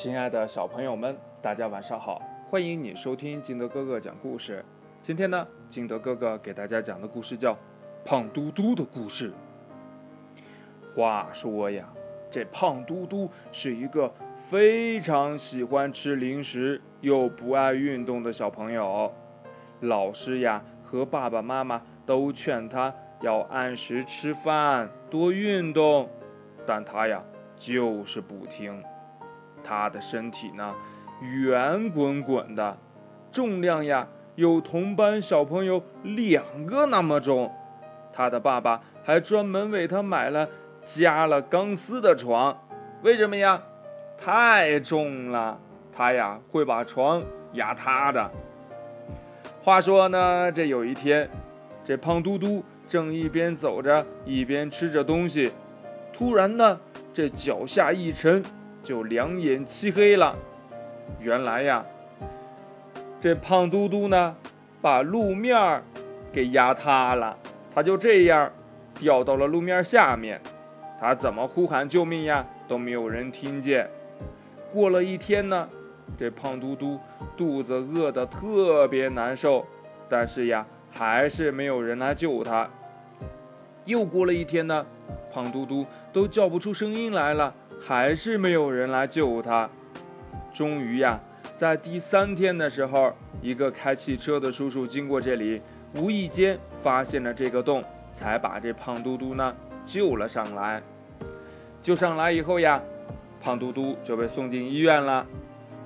亲爱的小朋友们，大家晚上好！欢迎你收听金德哥哥讲故事。今天呢，金德哥哥给大家讲的故事叫《胖嘟嘟的故事》。话说呀，这胖嘟嘟是一个非常喜欢吃零食又不爱运动的小朋友。老师呀和爸爸妈妈都劝他要按时吃饭，多运动，但他呀就是不听。他的身体呢，圆滚滚的，重量呀有同班小朋友两个那么重。他的爸爸还专门为他买了加了钢丝的床，为什么呀？太重了，他呀会把床压塌的。话说呢，这有一天，这胖嘟嘟正一边走着一边吃着东西，突然呢，这脚下一沉。就两眼漆黑了。原来呀，这胖嘟嘟呢，把路面儿给压塌了，他就这样掉到了路面下面。他怎么呼喊救命呀，都没有人听见。过了一天呢，这胖嘟嘟肚子饿得特别难受，但是呀，还是没有人来救他。又过了一天呢，胖嘟嘟都叫不出声音来了。还是没有人来救他。终于呀，在第三天的时候，一个开汽车的叔叔经过这里，无意间发现了这个洞，才把这胖嘟嘟呢救了上来。救上来以后呀，胖嘟嘟就被送进医院了。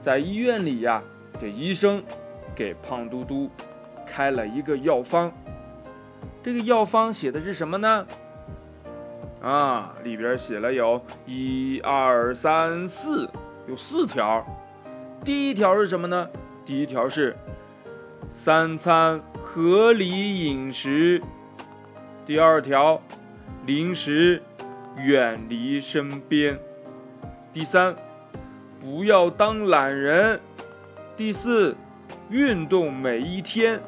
在医院里呀，这医生给胖嘟嘟开了一个药方。这个药方写的是什么呢？啊，里边写了有一二三四，有四条。第一条是什么呢？第一条是三餐合理饮食。第二条，零食远离身边。第三，不要当懒人。第四，运动每一天。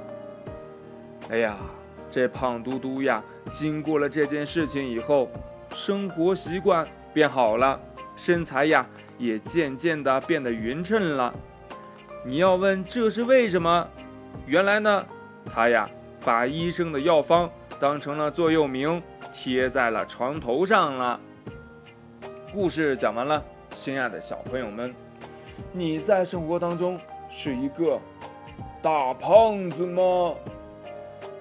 哎呀，这胖嘟嘟呀！经过了这件事情以后，生活习惯变好了，身材呀也渐渐的变得匀称了。你要问这是为什么？原来呢，他呀把医生的药方当成了座右铭，贴在了床头上了。故事讲完了，亲爱的小朋友们，你在生活当中是一个大胖子吗？